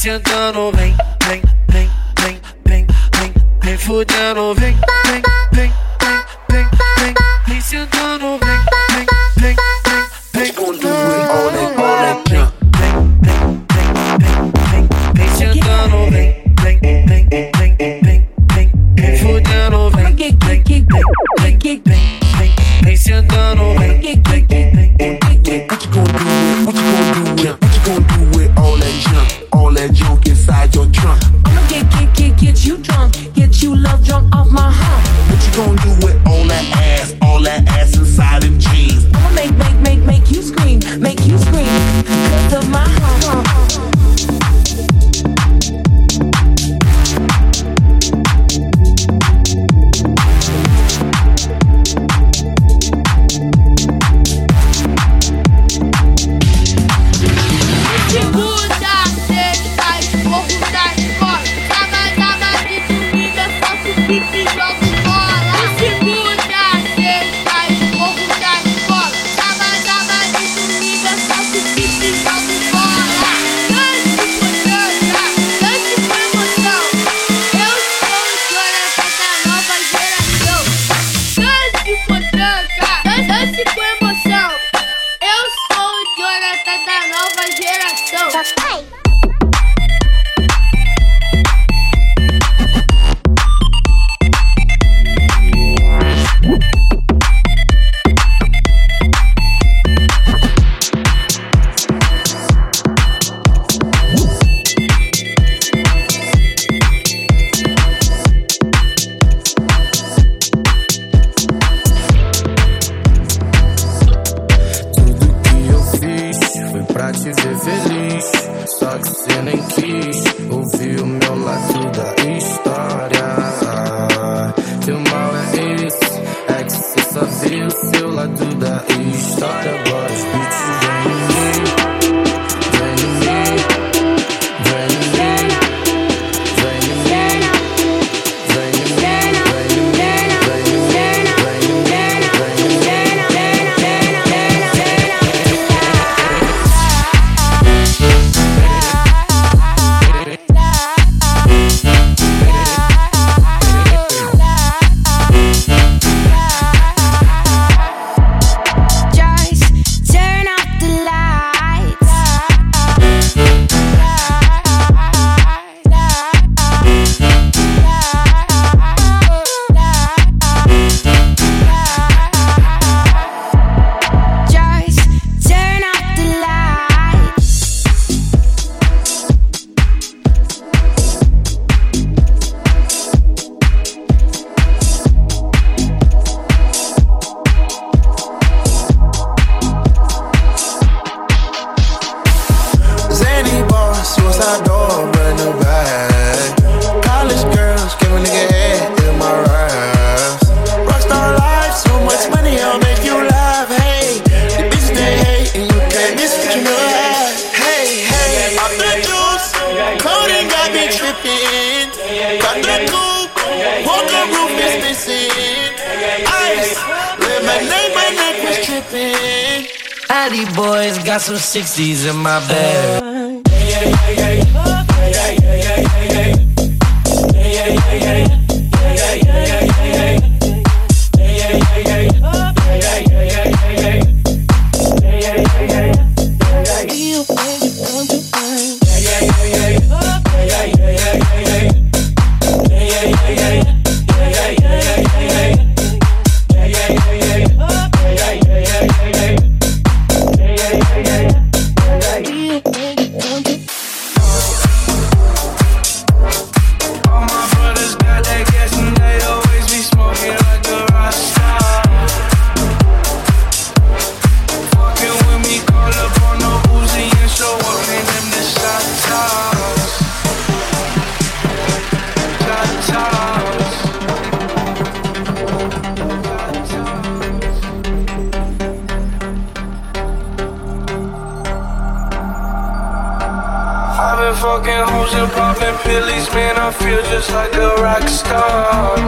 sentando, vem, vem, vem, vem, vem, vem, vem fudendo, vem, vem, vem, vem, vem, vem, vem sentando, vem, vem, vem, vem, vem. vem, vem, vem, vem, vem, vem, vem, vem, Vem vem, vem. Pensa no vem, vem, vem, vem, vem, vem, vem. You start the started, nothing. Got the is missing. Ice, lemonade, my neck was tripping. Boys got some 60s in my bag. like a rock star.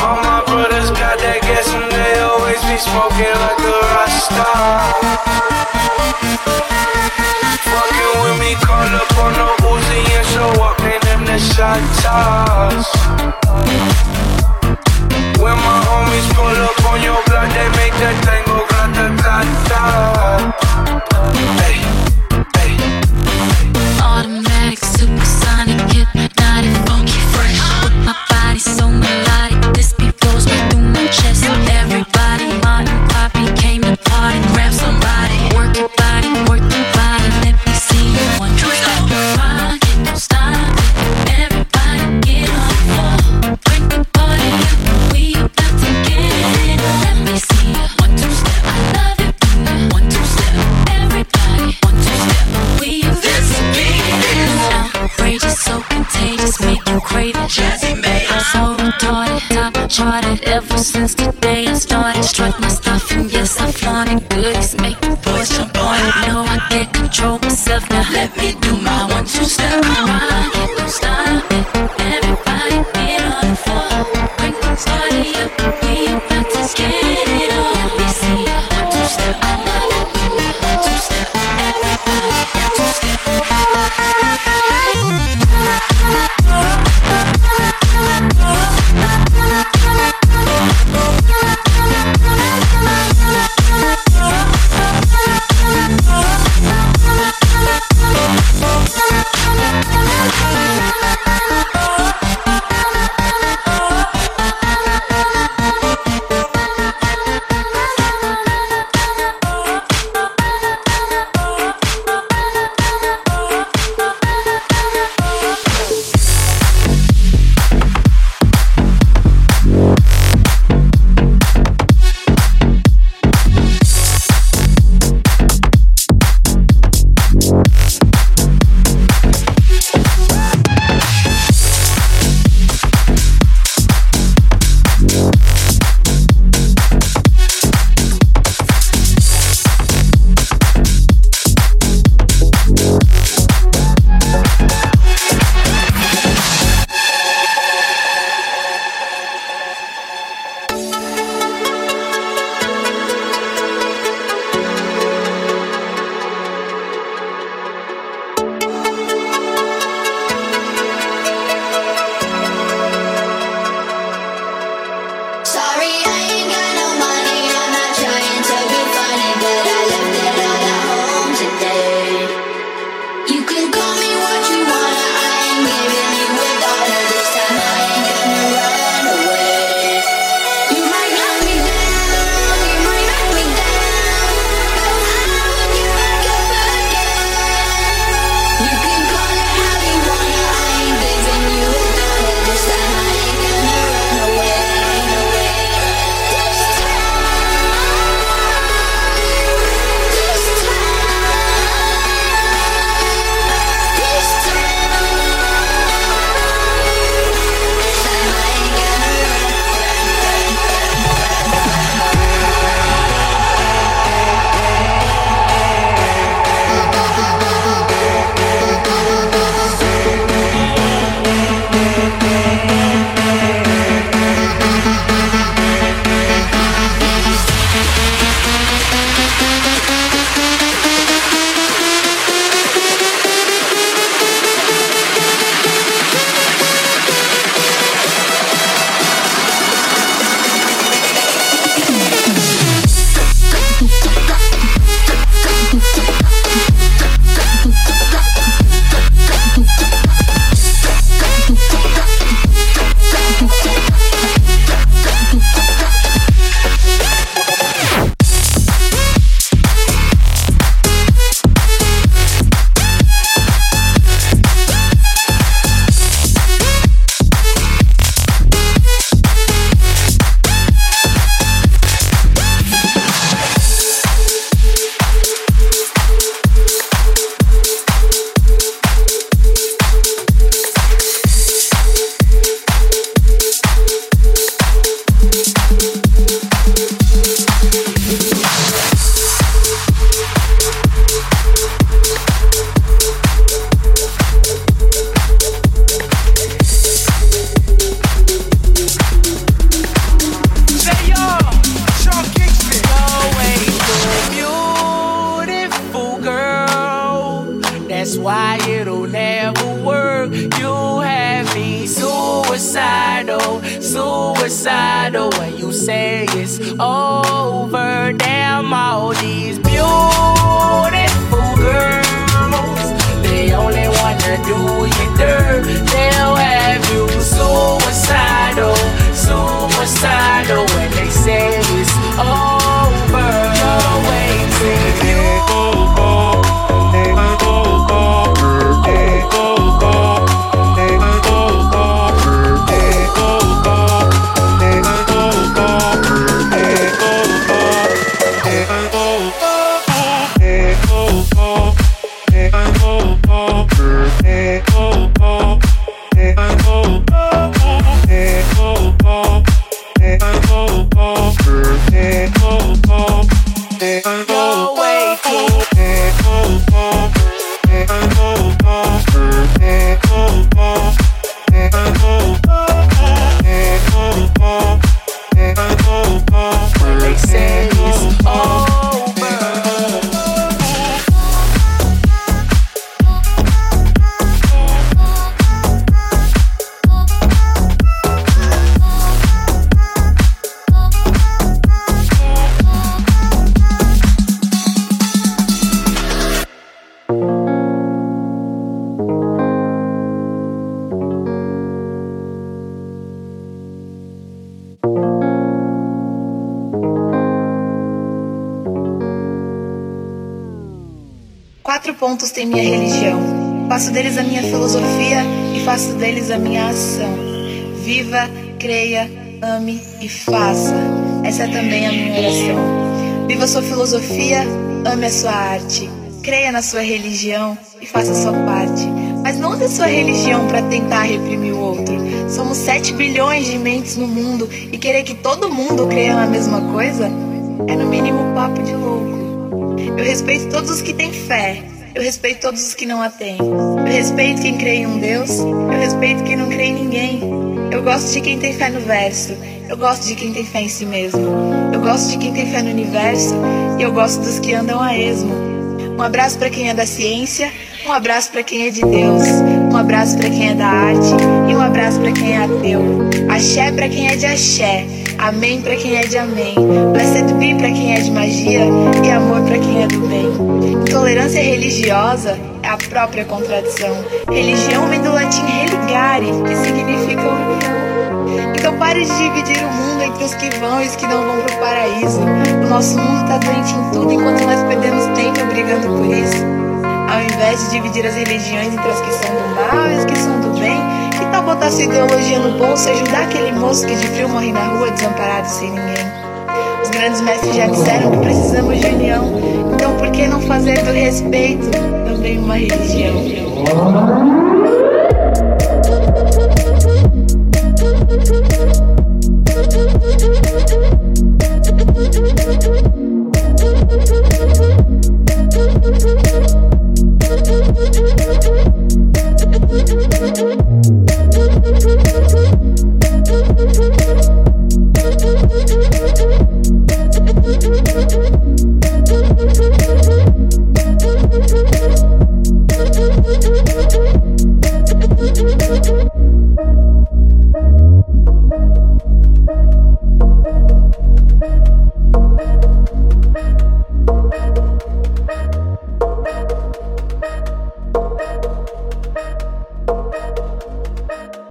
All my brothers got that gas and they always be smoking like a rock star. Fucking with me, call up on the Uzi and show up in them the shot toss. When my homies pull up on your block, they make that tango grata ta. Hey. craving Jazzy babe I'm so retarded, top charted Ever since the day I started. Struck my stuff and yes I'm flaunting Goodies make boys jump on. It Now I can't control myself Now let me do my one two step. Why you don't stop? Everybody get on the floor. Break the party up We about to get suicidal, suicidal oh, when you say it's over. Damn, all these beautiful girls, they only wanna do you dirt. They'll have you suicidal, suicidal when they say it's over. Pontos tem minha religião. Faço deles a minha filosofia e faço deles a minha ação. Viva, creia, ame e faça. Essa é também a minha oração. Viva sua filosofia, ame a sua arte. Creia na sua religião e faça a sua parte. Mas não use a sua religião para tentar reprimir o outro. Somos 7 bilhões de mentes no mundo e querer que todo mundo creia na mesma coisa é no mínimo papo de louco. Eu respeito todos os que têm fé. Eu respeito todos os que não a têm. Eu respeito quem crê em um Deus. Eu respeito quem não crê em ninguém. Eu gosto de quem tem fé no verso. Eu gosto de quem tem fé em si mesmo. Eu gosto de quem tem fé no universo. E eu gosto dos que andam a esmo. Um abraço para quem é da ciência. Um abraço para quem é de Deus. Um abraço para quem é da arte. E um abraço para quem é ateu. Axé para quem é de axé. Amém para quem é de amém. Blessed be para quem é de magia e amor para quem é do bem. Intolerância religiosa é a própria contradição. Religião vem do latim religare, que significa união. Então pare de dividir o mundo entre os que vão e os que não vão pro paraíso. O nosso mundo tá doente em tudo enquanto nós perdemos tempo brigando por isso. Ao invés de dividir as religiões entre as que são do mal e as que são do bem, tal botar sua ideologia no bolso e ajudar aquele moço que de frio morre na rua desamparado sem ninguém? Os grandes mestres já disseram que precisamos de união, então por que não fazer do respeito também uma religião?